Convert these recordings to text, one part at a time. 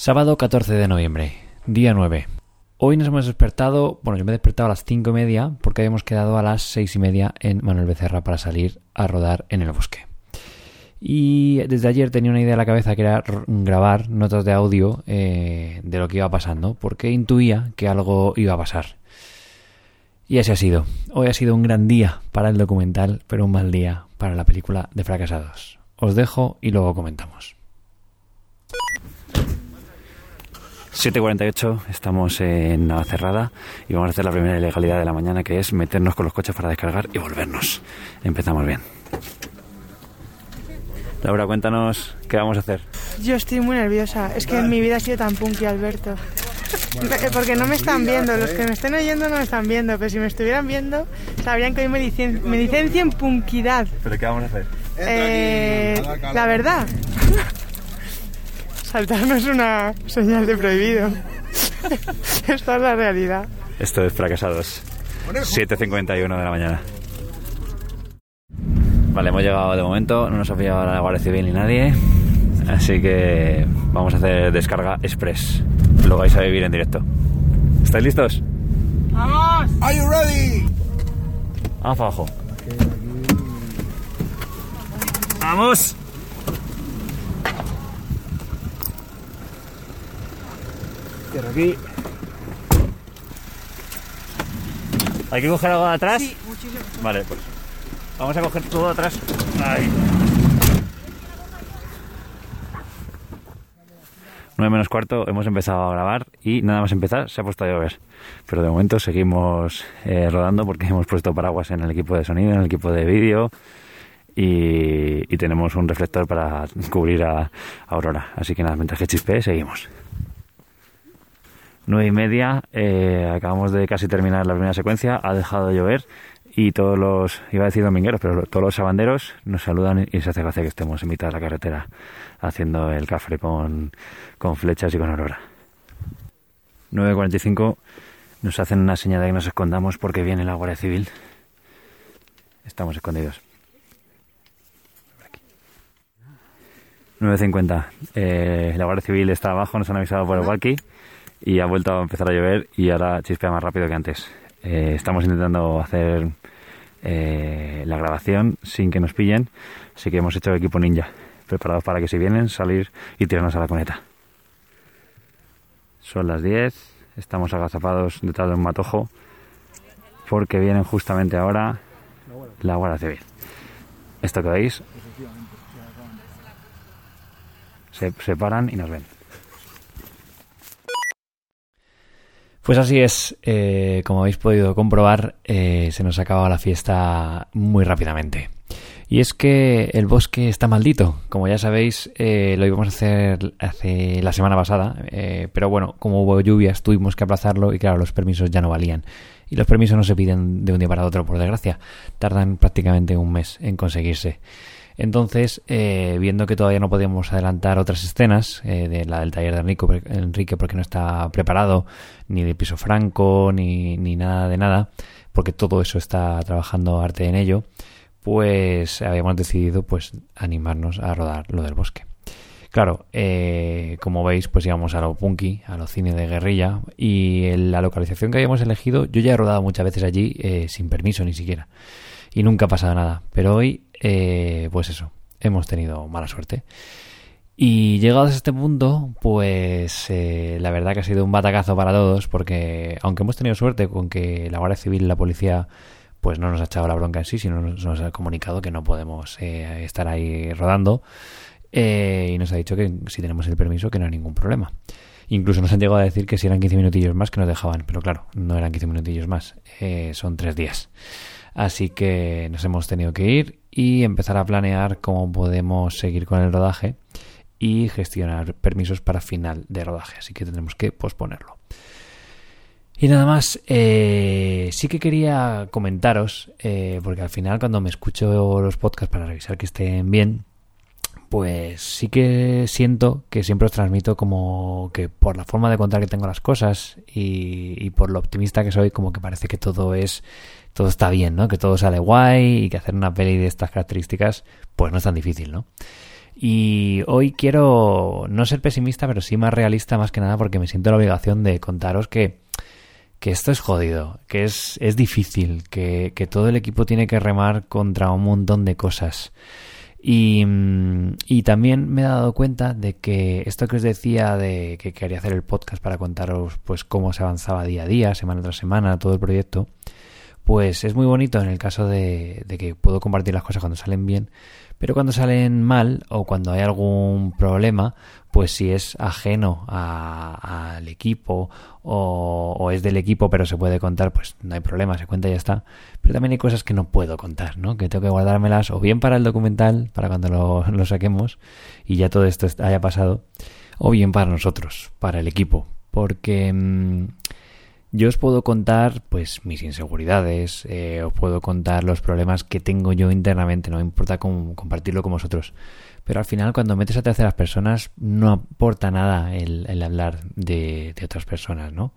Sábado 14 de noviembre, día 9. Hoy nos hemos despertado, bueno, yo me he despertado a las 5 y media porque habíamos quedado a las 6 y media en Manuel Becerra para salir a rodar en el bosque. Y desde ayer tenía una idea en la cabeza que era grabar notas de audio eh, de lo que iba pasando, porque intuía que algo iba a pasar. Y así ha sido. Hoy ha sido un gran día para el documental, pero un mal día para la película de Fracasados. Os dejo y luego comentamos. 7.48, estamos en Navacerrada y vamos a hacer la primera ilegalidad de la mañana que es meternos con los coches para descargar y volvernos. Empezamos bien. Laura, cuéntanos qué vamos a hacer. Yo estoy muy nerviosa. Es que en mi vida ha sido tan punky, Alberto. Porque no me están viendo. Los que me estén oyendo no me están viendo. Pero si me estuvieran viendo, sabrían que hoy me, me licencia en punkidad. ¿Pero qué vamos a hacer? Eh, la verdad. Saltar no es una señal de prohibido. Esta es la realidad. Esto es fracasados. 7.51 de la mañana. Vale, hemos llegado de momento, no nos ha pillado la Guardia Civil ni nadie, así que vamos a hacer descarga express. Lo vais a vivir en directo. ¿Estáis listos? ¡Vamos! Are you ready? Vamos abajo. ¡Vamos! Cierro aquí. ¿Hay que coger algo de atrás? Sí, muchísimo. Vale, pues vamos a coger todo atrás. Ahí. 9 menos cuarto, hemos empezado a grabar y nada más empezar se ha puesto a llover. Pero de momento seguimos eh, rodando porque hemos puesto paraguas en el equipo de sonido, en el equipo de vídeo y, y tenemos un reflector para cubrir a, a Aurora. Así que nada, mientras que chispee, seguimos. 9 y media, eh, acabamos de casi terminar la primera secuencia, ha dejado de llover y todos los, iba a decir domingueros, pero todos los sabanderos nos saludan y se hace gracia que estemos en mitad de la carretera haciendo el cafre con, con flechas y con aurora. 9.45 nos hacen una señal de que nos escondamos porque viene la Guardia Civil. Estamos escondidos. 9.50. Eh, la Guardia Civil está abajo, nos han avisado por el walkie y ha vuelto a empezar a llover y ahora chispea más rápido que antes. Eh, estamos intentando hacer eh, la grabación sin que nos pillen, así que hemos hecho equipo ninja, preparados para que si vienen salir y tirarnos a la coneta. Son las 10, estamos agazapados detrás de un matojo porque vienen justamente ahora la Guardia Civil. Esto que veis, se, se paran y nos ven. Pues así es, eh, como habéis podido comprobar, eh, se nos acaba la fiesta muy rápidamente. Y es que el bosque está maldito. Como ya sabéis, eh, lo íbamos a hacer hace la semana pasada, eh, pero bueno, como hubo lluvias, tuvimos que aplazarlo y claro, los permisos ya no valían. Y los permisos no se piden de un día para otro, por desgracia. Tardan prácticamente un mes en conseguirse. Entonces, eh, viendo que todavía no podíamos adelantar otras escenas eh, de la del taller de Enrique porque no está preparado, ni de piso franco, ni, ni nada de nada, porque todo eso está trabajando arte en ello, pues habíamos decidido pues animarnos a rodar lo del bosque. Claro, eh, como veis, pues íbamos a lo punky, a lo cine de guerrilla, y la localización que habíamos elegido, yo ya he rodado muchas veces allí eh, sin permiso ni siquiera, y nunca ha pasado nada, pero hoy, eh, pues eso, hemos tenido mala suerte. Y llegados a este punto, pues eh, la verdad que ha sido un batacazo para todos, porque aunque hemos tenido suerte con que la Guardia Civil y la policía pues no nos ha echado la bronca en sí, sino nos, ha comunicado que no podemos eh, estar ahí rodando eh, y nos ha dicho que si tenemos el permiso que no hay ningún problema. Incluso nos han llegado a decir que si eran 15 minutillos más que nos dejaban, pero claro, no eran 15 minutillos más, eh, son tres días. Así que nos hemos tenido que ir y empezar a planear cómo podemos seguir con el rodaje y gestionar permisos para final de rodaje. Así que tendremos que posponerlo. Y nada más, eh, sí que quería comentaros, eh, porque al final cuando me escucho los podcasts para revisar que estén bien, pues sí que siento que siempre os transmito como que por la forma de contar que tengo las cosas y, por lo optimista que soy, como que parece que todo es, todo está bien, ¿no? Que todo sale guay y que hacer una peli de estas características, pues no es tan difícil, ¿no? Y hoy quiero no ser pesimista, pero sí más realista más que nada porque me siento la obligación de contaros que, que esto es jodido, que es, es difícil, que, que todo el equipo tiene que remar contra un montón de cosas. Y, y, también me he dado cuenta de que esto que os decía de que quería hacer el podcast para contaros pues cómo se avanzaba día a día, semana tras semana, todo el proyecto, pues es muy bonito en el caso de, que puedo compartir las cosas cuando salen bien, pero cuando salen mal o cuando hay algún problema, pues si es ajeno al equipo o, es del equipo pero se puede contar, pues no hay problema, se cuenta y ya está. Pero también hay cosas que no puedo contar, ¿no? Que tengo que guardármelas o bien para el documental, para cuando lo, saquemos y ya todo esto haya pasado, o bien para nosotros, para el equipo. Porque... Mmm, yo os puedo contar, pues, mis inseguridades, eh, os puedo contar los problemas que tengo yo internamente, no me importa compartirlo con vosotros. Pero al final, cuando metes a terceras personas, no aporta nada el, hablar de, otras personas, ¿no?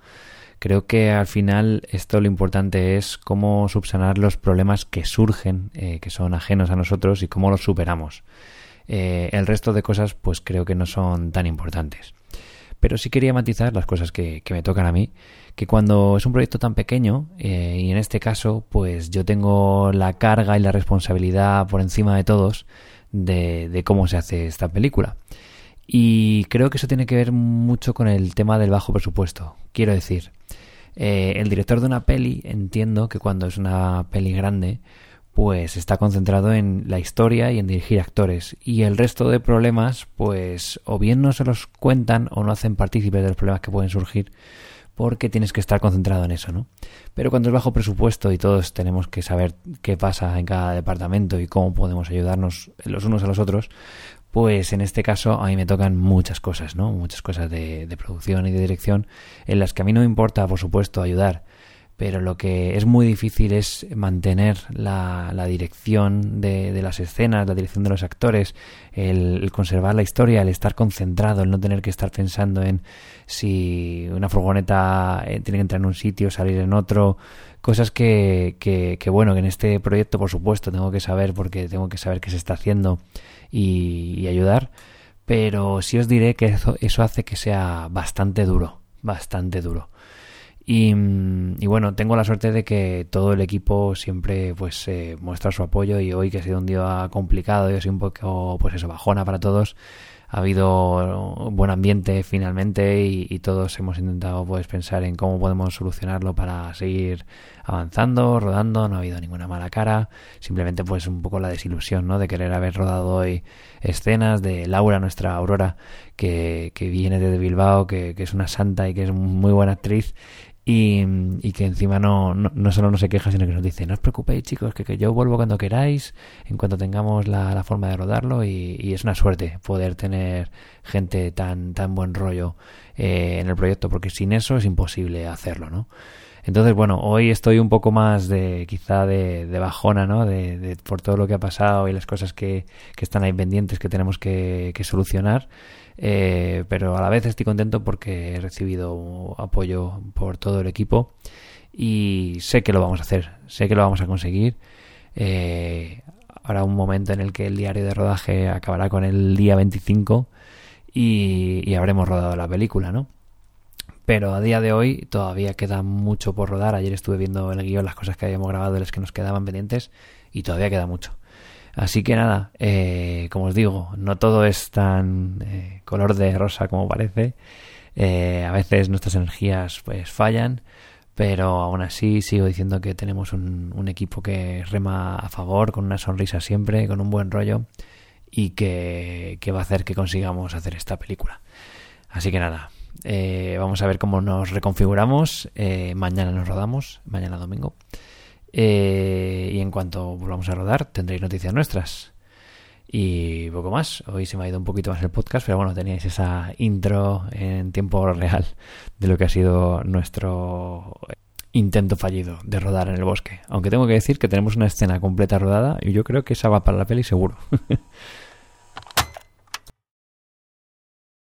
Creo que al final esto lo importante es cómo subsanar los problemas que surgen, eh, que son ajenos a nosotros y cómo los superamos. Eh, el resto de cosas, pues creo que no son tan importantes. Pero sí quería matizar las cosas que, me tocan a mí, que cuando es un proyecto tan pequeño, eh, y en este caso, pues yo tengo la carga y la responsabilidad por encima de todos de, cómo se hace esta película. Y creo que eso tiene que ver mucho con el tema del bajo presupuesto. Quiero decir, eh, el director de una peli, entiendo que cuando es una peli grande, pues está concentrado en la historia y en dirigir actores. Y el resto de problemas, pues o bien no se los cuentan o no hacen partícipes de los problemas que pueden surgir porque tienes que estar concentrado en eso, ¿no? Pero cuando es bajo presupuesto y todos tenemos que saber qué pasa en cada departamento y cómo podemos ayudarnos los unos a los otros, pues en este caso a mí me tocan muchas cosas, ¿no? Muchas cosas de, de producción y de dirección en las que a mí no me importa, por supuesto, ayudar pero lo que es muy difícil es mantener la, dirección de, las escenas, la dirección de los actores, el, conservar la historia, el estar concentrado, el no tener que estar pensando en si una furgoneta eh, tiene que entrar en un sitio, salir en otro, cosas que, que, bueno, que en este proyecto por supuesto tengo que saber porque tengo que saber qué se está haciendo y, ayudar, pero sí os diré que eso hace que sea bastante duro, bastante duro. Y, bueno, tengo la suerte de que todo el equipo siempre pues eh, muestra su apoyo y hoy que ha sido un día complicado y ha sido un poco pues eso, bajona para todos, ha habido buen ambiente finalmente y, todos hemos intentado pues pensar en cómo podemos solucionarlo para seguir avanzando, rodando, no ha habido ninguna mala cara, simplemente pues un poco la desilusión, ¿no? De querer haber rodado hoy escenas de Laura, nuestra Aurora, que, que viene desde Bilbao, que, que es una santa y que es muy buena actriz y, que encima no, no, solo no se queja, sino que nos dice, no os preocupéis chicos, que, que yo vuelvo cuando queráis, en cuanto tengamos la, forma de rodarlo y, es una suerte poder tener gente tan, tan buen rollo eh, en el proyecto, porque sin eso es imposible hacerlo, ¿no? Entonces, bueno, hoy estoy un poco más de, quizá de, bajona, ¿no? De, por todo lo que ha pasado y las cosas que, que están ahí pendientes que tenemos que, solucionar. Eh, pero a la vez estoy contento porque he recibido apoyo por todo el equipo y sé que lo vamos a hacer, sé que lo vamos a conseguir. Eh, habrá un momento en el que el diario de rodaje acabará con el día 25 y, y habremos rodado la película, ¿no? Pero a día de hoy todavía queda mucho por rodar. Ayer estuve viendo en el guion las cosas que habíamos grabado las que nos quedaban pendientes y todavía queda mucho. Así que nada, eh, como os digo, no todo es tan eh, color de rosa como parece. Eh, a veces nuestras energías pues fallan, pero aún así sigo diciendo que tenemos un, un, equipo que rema a favor, con una sonrisa siempre, con un buen rollo y que, que va a hacer que consigamos hacer esta película. Así que nada, vamos a ver cómo nos reconfiguramos. mañana nos rodamos, mañana domingo. Eh, y en cuanto volvamos a rodar, tendréis noticias nuestras. Y poco más. Hoy se me ha ido un poquito más el podcast, pero bueno, teníais esa intro en tiempo real de lo que ha sido nuestro intento fallido de rodar en el bosque. Aunque tengo que decir que tenemos una escena completa rodada y yo creo que esa va para la peli seguro.